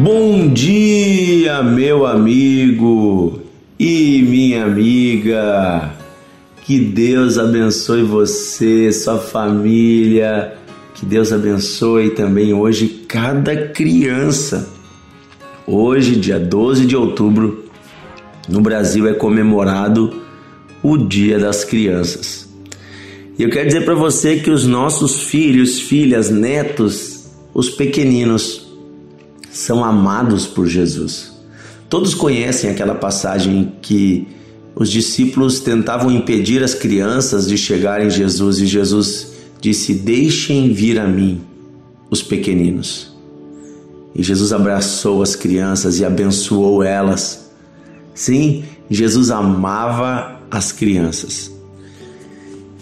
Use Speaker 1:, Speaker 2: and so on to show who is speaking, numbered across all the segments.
Speaker 1: Bom dia, meu amigo e minha amiga. Que Deus abençoe você, sua família. Que Deus abençoe também hoje cada criança. Hoje, dia 12 de outubro, no Brasil é comemorado o Dia das Crianças. E eu quero dizer para você que os nossos filhos, filhas, netos, os pequeninos, são amados por Jesus. Todos conhecem aquela passagem que os discípulos tentavam impedir as crianças de chegarem a Jesus e Jesus disse: Deixem vir a mim os pequeninos. E Jesus abraçou as crianças e abençoou elas. Sim, Jesus amava as crianças.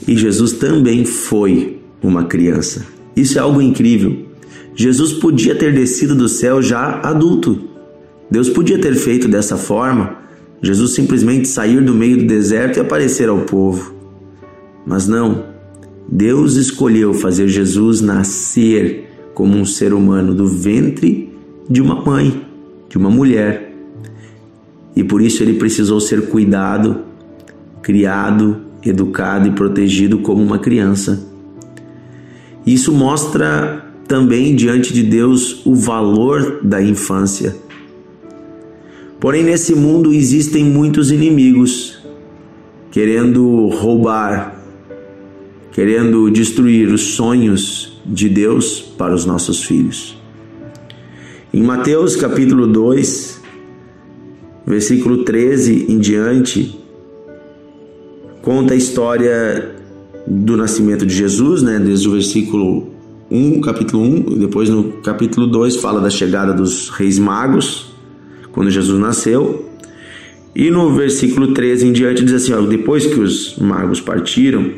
Speaker 1: E Jesus também foi uma criança. Isso é algo incrível. Jesus podia ter descido do céu já adulto. Deus podia ter feito dessa forma, Jesus simplesmente sair do meio do deserto e aparecer ao povo. Mas não, Deus escolheu fazer Jesus nascer como um ser humano do ventre de uma mãe, de uma mulher. E por isso ele precisou ser cuidado, criado, educado e protegido como uma criança. Isso mostra também diante de Deus o valor da infância. Porém, nesse mundo existem muitos inimigos querendo roubar, querendo destruir os sonhos de Deus para os nossos filhos. Em Mateus capítulo 2, versículo 13 em diante, conta a história do nascimento de Jesus, né, desde o versículo 1, capítulo 1, depois no capítulo 2 fala da chegada dos reis magos, quando Jesus nasceu. E no versículo 13 em diante diz assim: ó, depois que os magos partiram,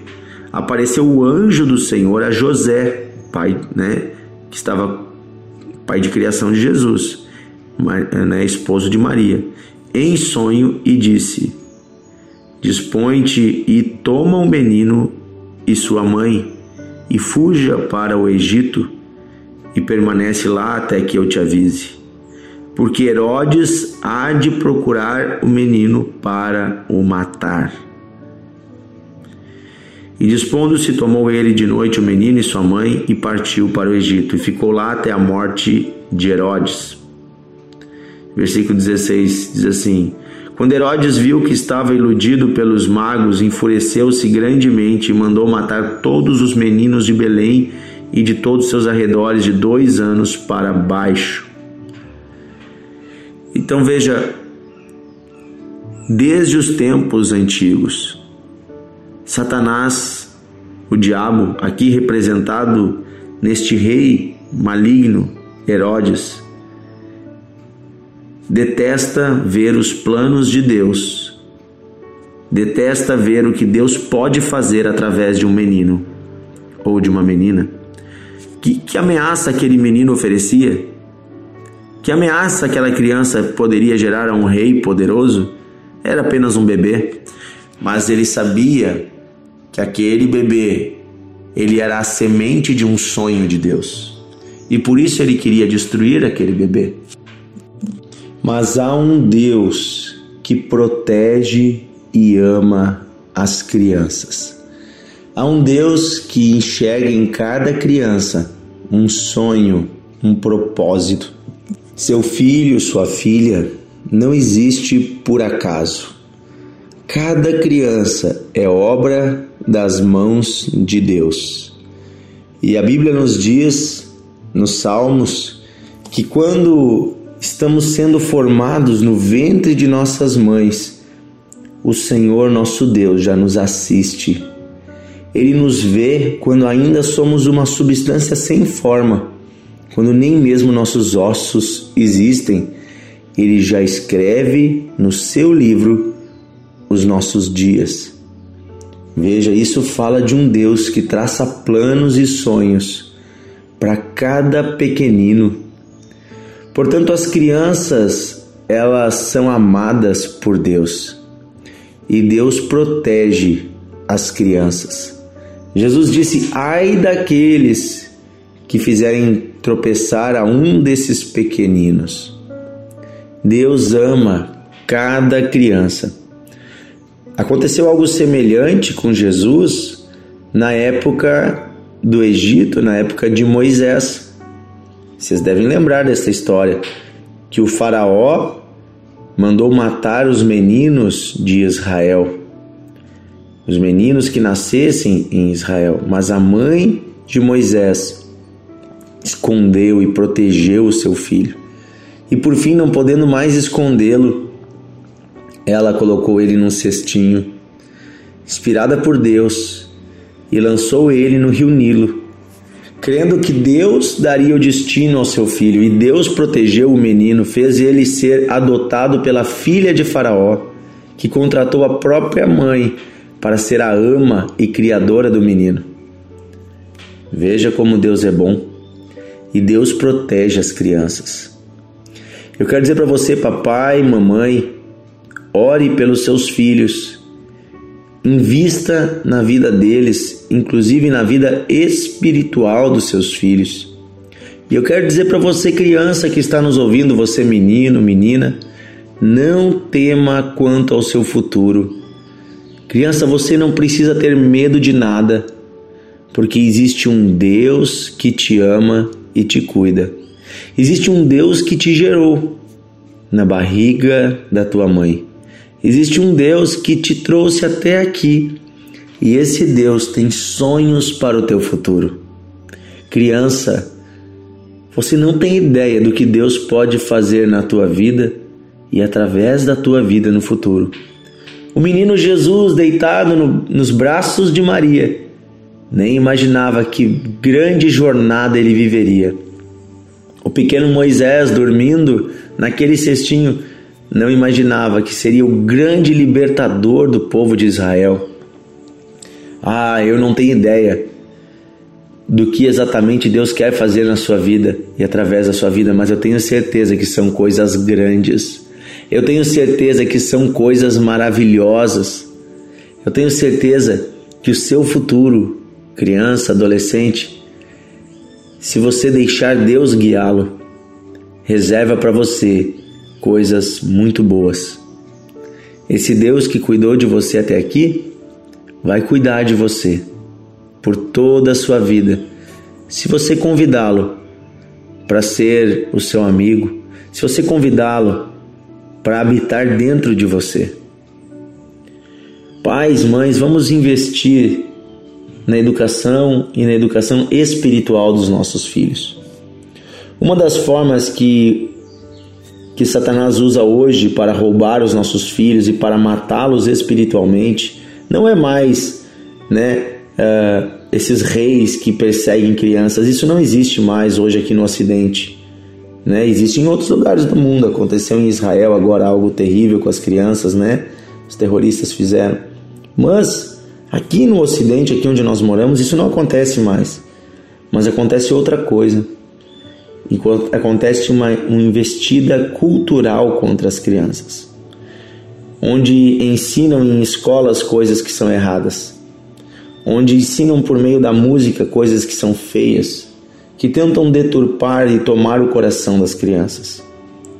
Speaker 1: apareceu o anjo do Senhor a José, pai, né, que estava pai de criação de Jesus, né, esposo de Maria, em sonho e disse: Dispõe-te e toma o menino e sua mãe e fuja para o Egito e permanece lá até que eu te avise. Porque Herodes há de procurar o menino para o matar. E dispondo-se, tomou ele de noite o menino e sua mãe e partiu para o Egito e ficou lá até a morte de Herodes. Versículo 16 diz assim: quando Herodes viu que estava iludido pelos magos, enfureceu-se grandemente e mandou matar todos os meninos de Belém e de todos os seus arredores de dois anos para baixo. Então veja, desde os tempos antigos, Satanás, o diabo, aqui representado neste rei maligno, Herodes, detesta ver os planos de Deus, detesta ver o que Deus pode fazer através de um menino ou de uma menina. Que, que ameaça aquele menino oferecia? Que ameaça aquela criança poderia gerar a um rei poderoso? Era apenas um bebê, mas ele sabia que aquele bebê ele era a semente de um sonho de Deus. E por isso ele queria destruir aquele bebê. Mas há um Deus que protege e ama as crianças. Há um Deus que enxerga em cada criança um sonho, um propósito. Seu filho, sua filha, não existe por acaso. Cada criança é obra das mãos de Deus. E a Bíblia nos diz, nos Salmos, que quando estamos sendo formados no ventre de nossas mães, o Senhor nosso Deus já nos assiste. Ele nos vê quando ainda somos uma substância sem forma, quando nem mesmo nossos ossos existem. Ele já escreve no seu livro os nossos dias. Veja, isso fala de um Deus que traça planos e sonhos para cada pequenino Portanto, as crianças, elas são amadas por Deus. E Deus protege as crianças. Jesus disse: "Ai daqueles que fizerem tropeçar a um desses pequeninos. Deus ama cada criança. Aconteceu algo semelhante com Jesus na época do Egito, na época de Moisés. Vocês devem lembrar dessa história que o faraó mandou matar os meninos de Israel. Os meninos que nascessem em Israel, mas a mãe de Moisés escondeu e protegeu o seu filho. E por fim, não podendo mais escondê-lo, ela colocou ele num cestinho, inspirada por Deus, e lançou ele no rio Nilo, crendo que Deus daria o destino ao seu filho. E Deus protegeu o menino, fez ele ser adotado pela filha de Faraó, que contratou a própria mãe para ser a ama e criadora do menino. Veja como Deus é bom e Deus protege as crianças. Eu quero dizer para você, papai, mamãe, ore pelos seus filhos, invista na vida deles, inclusive na vida espiritual dos seus filhos. E eu quero dizer para você, criança que está nos ouvindo, você menino, menina, não tema quanto ao seu futuro. Criança, você não precisa ter medo de nada, porque existe um Deus que te ama e te cuida. Existe um Deus que te gerou na barriga da tua mãe. Existe um Deus que te trouxe até aqui e esse Deus tem sonhos para o teu futuro. Criança, você não tem ideia do que Deus pode fazer na tua vida e através da tua vida no futuro. O menino Jesus, deitado no, nos braços de Maria, nem imaginava que grande jornada ele viveria. O pequeno Moisés, dormindo naquele cestinho, não imaginava que seria o grande libertador do povo de Israel. Ah, eu não tenho ideia do que exatamente Deus quer fazer na sua vida e através da sua vida, mas eu tenho certeza que são coisas grandes. Eu tenho certeza que são coisas maravilhosas. Eu tenho certeza que o seu futuro criança, adolescente, se você deixar Deus guiá-lo, reserva para você coisas muito boas. Esse Deus que cuidou de você até aqui vai cuidar de você por toda a sua vida. Se você convidá-lo para ser o seu amigo, se você convidá-lo para habitar dentro de você. Pais, mães, vamos investir na educação e na educação espiritual dos nossos filhos. Uma das formas que que Satanás usa hoje para roubar os nossos filhos e para matá-los espiritualmente não é mais, né, uh, esses reis que perseguem crianças. Isso não existe mais hoje aqui no Ocidente. Né? Existe em outros lugares do mundo. Aconteceu em Israel agora algo terrível com as crianças, né? Os terroristas fizeram. Mas Aqui no Ocidente, aqui onde nós moramos, isso não acontece mais. Mas acontece outra coisa. Acontece uma, uma investida cultural contra as crianças, onde ensinam em escolas coisas que são erradas, onde ensinam por meio da música coisas que são feias, que tentam deturpar e tomar o coração das crianças,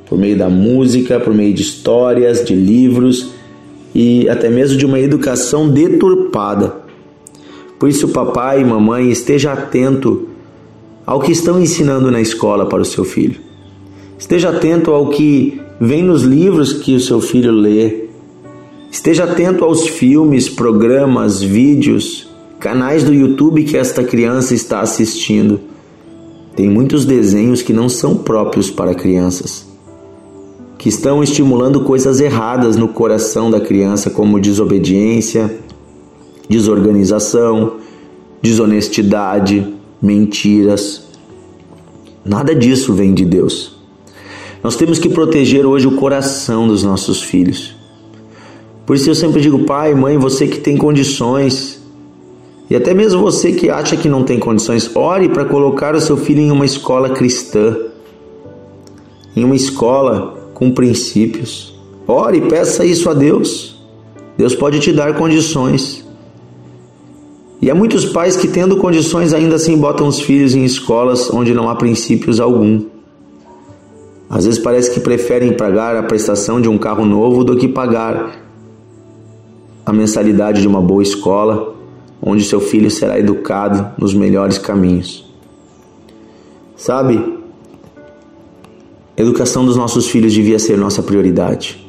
Speaker 1: por meio da música, por meio de histórias, de livros e até mesmo de uma educação deturpada. Por isso, papai e mamãe, esteja atento ao que estão ensinando na escola para o seu filho. Esteja atento ao que vem nos livros que o seu filho lê. Esteja atento aos filmes, programas, vídeos, canais do YouTube que esta criança está assistindo. Tem muitos desenhos que não são próprios para crianças que estão estimulando coisas erradas no coração da criança, como desobediência, desorganização, desonestidade, mentiras. Nada disso vem de Deus. Nós temos que proteger hoje o coração dos nossos filhos. Por isso eu sempre digo, pai, mãe, você que tem condições, e até mesmo você que acha que não tem condições, ore para colocar o seu filho em uma escola cristã, em uma escola com princípios. Ore peça isso a Deus. Deus pode te dar condições. E há muitos pais que, tendo condições, ainda assim botam os filhos em escolas onde não há princípios algum. Às vezes parece que preferem pagar a prestação de um carro novo do que pagar a mensalidade de uma boa escola, onde seu filho será educado nos melhores caminhos. Sabe, a educação dos nossos filhos devia ser nossa prioridade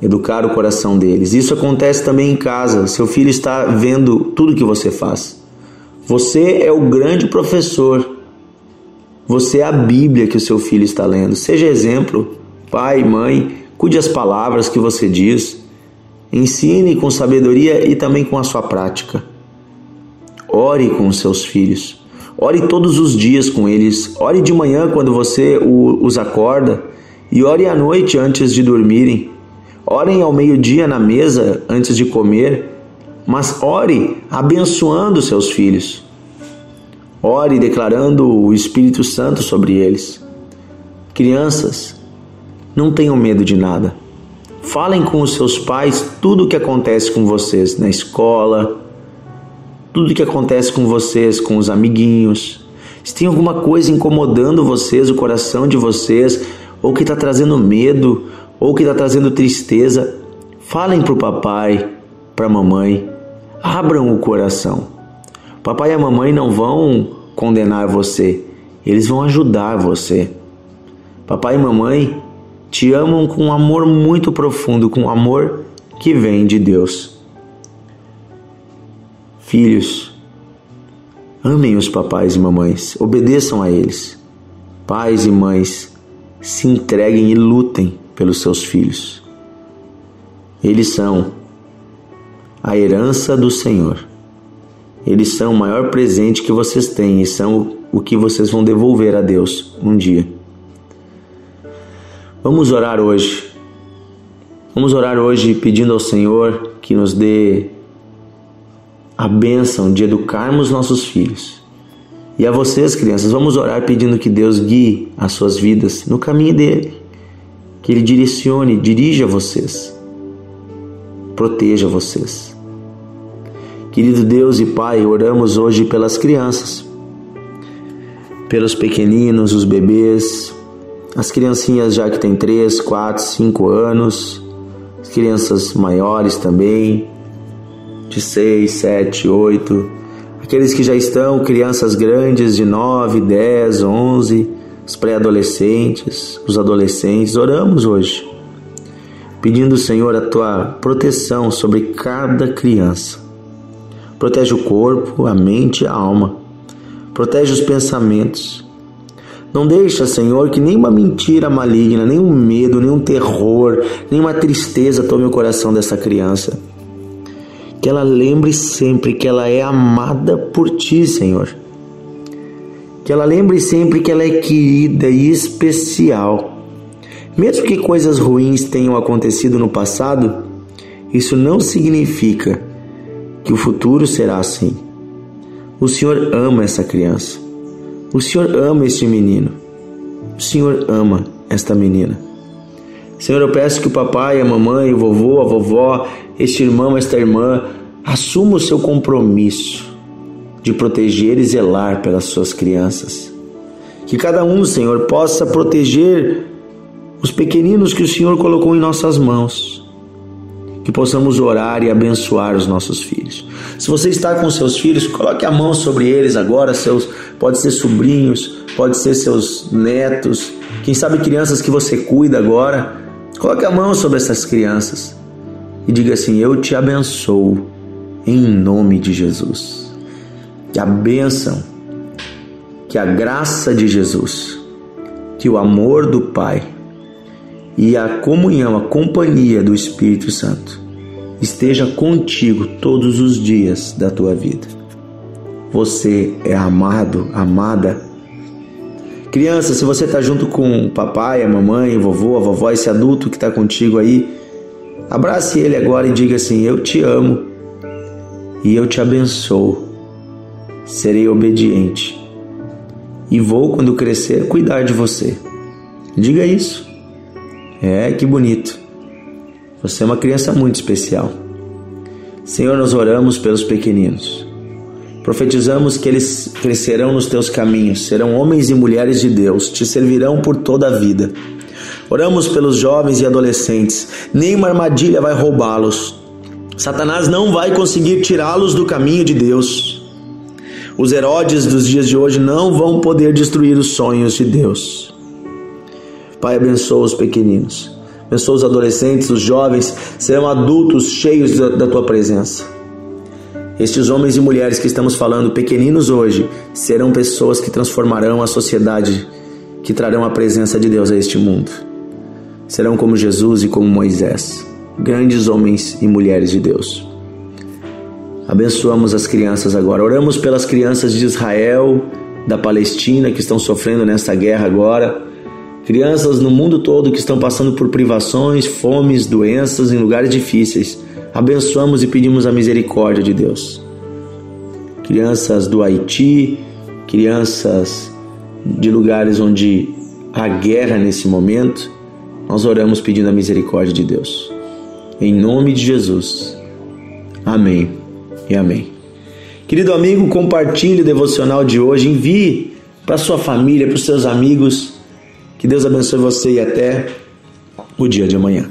Speaker 1: educar o coração deles. Isso acontece também em casa. Seu filho está vendo tudo que você faz. Você é o grande professor. Você é a Bíblia que o seu filho está lendo. Seja exemplo, pai, mãe, cuide as palavras que você diz. Ensine com sabedoria e também com a sua prática. Ore com os seus filhos. Ore todos os dias com eles. Ore de manhã quando você os acorda e ore à noite antes de dormirem. Orem ao meio-dia na mesa antes de comer, mas ore abençoando seus filhos. Ore declarando o Espírito Santo sobre eles. Crianças, não tenham medo de nada. Falem com os seus pais tudo o que acontece com vocês na escola, tudo o que acontece com vocês, com os amiguinhos. Se tem alguma coisa incomodando vocês, o coração de vocês, ou que está trazendo medo, ou que está trazendo tristeza, falem para o papai, para a mamãe, abram o coração. Papai e a mamãe não vão condenar você, eles vão ajudar você. Papai e mamãe te amam com um amor muito profundo, com um amor que vem de Deus. Filhos, amem os papais e mamães, obedeçam a eles. Pais e mães, se entreguem e lutem pelos seus filhos. Eles são a herança do Senhor. Eles são o maior presente que vocês têm e são o que vocês vão devolver a Deus um dia. Vamos orar hoje. Vamos orar hoje pedindo ao Senhor que nos dê a bênção de educarmos nossos filhos. E a vocês, crianças, vamos orar pedindo que Deus guie as suas vidas no caminho dele que Ele direcione, dirija vocês, proteja vocês. Querido Deus e Pai, oramos hoje pelas crianças, pelos pequeninos, os bebês, as criancinhas já que têm 3, 4, 5 anos, as crianças maiores também, de 6, 7, 8, aqueles que já estão, crianças grandes de 9, 10, 11, os pré-adolescentes, os adolescentes. Oramos hoje, pedindo, Senhor, a tua proteção sobre cada criança. Protege o corpo, a mente e a alma. Protege os pensamentos. Não deixa, Senhor, que nenhuma mentira maligna, nenhum medo, nenhum terror, nenhuma tristeza tome o coração dessa criança. Que ela lembre sempre que ela é amada por Ti, Senhor que ela lembre sempre que ela é querida e especial. Mesmo que coisas ruins tenham acontecido no passado, isso não significa que o futuro será assim. O Senhor ama essa criança. O Senhor ama este menino. O Senhor ama esta menina. Senhor, eu peço que o papai, a mamãe, o vovô, a vovó, este irmão, esta irmã, assuma o seu compromisso de proteger e zelar pelas suas crianças. Que cada um, Senhor, possa proteger os pequeninos que o Senhor colocou em nossas mãos. Que possamos orar e abençoar os nossos filhos. Se você está com seus filhos, coloque a mão sobre eles agora, seus pode ser sobrinhos, pode ser seus netos, quem sabe crianças que você cuida agora. Coloque a mão sobre essas crianças e diga assim: Eu te abençoo em nome de Jesus que a bênção, que a graça de Jesus, que o amor do Pai e a comunhão, a companhia do Espírito Santo esteja contigo todos os dias da tua vida. Você é amado, amada. Criança, se você está junto com o papai, a mamãe, o vovô, a vovó, esse adulto que está contigo aí, abrace ele agora e diga assim: Eu te amo e eu te abençoo serei obediente e vou, quando crescer, cuidar de você. Diga isso. É, que bonito. Você é uma criança muito especial. Senhor, nós oramos pelos pequeninos. Profetizamos que eles crescerão nos teus caminhos, serão homens e mulheres de Deus, te servirão por toda a vida. Oramos pelos jovens e adolescentes, nenhuma armadilha vai roubá-los. Satanás não vai conseguir tirá-los do caminho de Deus. Os Herodes dos dias de hoje não vão poder destruir os sonhos de Deus. Pai, abençoa os pequeninos, abençoa os adolescentes, os jovens, serão adultos cheios da, da tua presença. Estes homens e mulheres que estamos falando, pequeninos hoje, serão pessoas que transformarão a sociedade, que trarão a presença de Deus a este mundo. Serão como Jesus e como Moisés, grandes homens e mulheres de Deus. Abençoamos as crianças agora. Oramos pelas crianças de Israel, da Palestina, que estão sofrendo nessa guerra agora. Crianças no mundo todo que estão passando por privações, fomes, doenças em lugares difíceis abençoamos e pedimos a misericórdia de Deus. Crianças do Haiti, crianças de lugares onde há guerra nesse momento, nós oramos pedindo a misericórdia de Deus. Em nome de Jesus. Amém e amém. Querido amigo, compartilhe o devocional de hoje, envie para sua família, para os seus amigos. Que Deus abençoe você e até o dia de amanhã.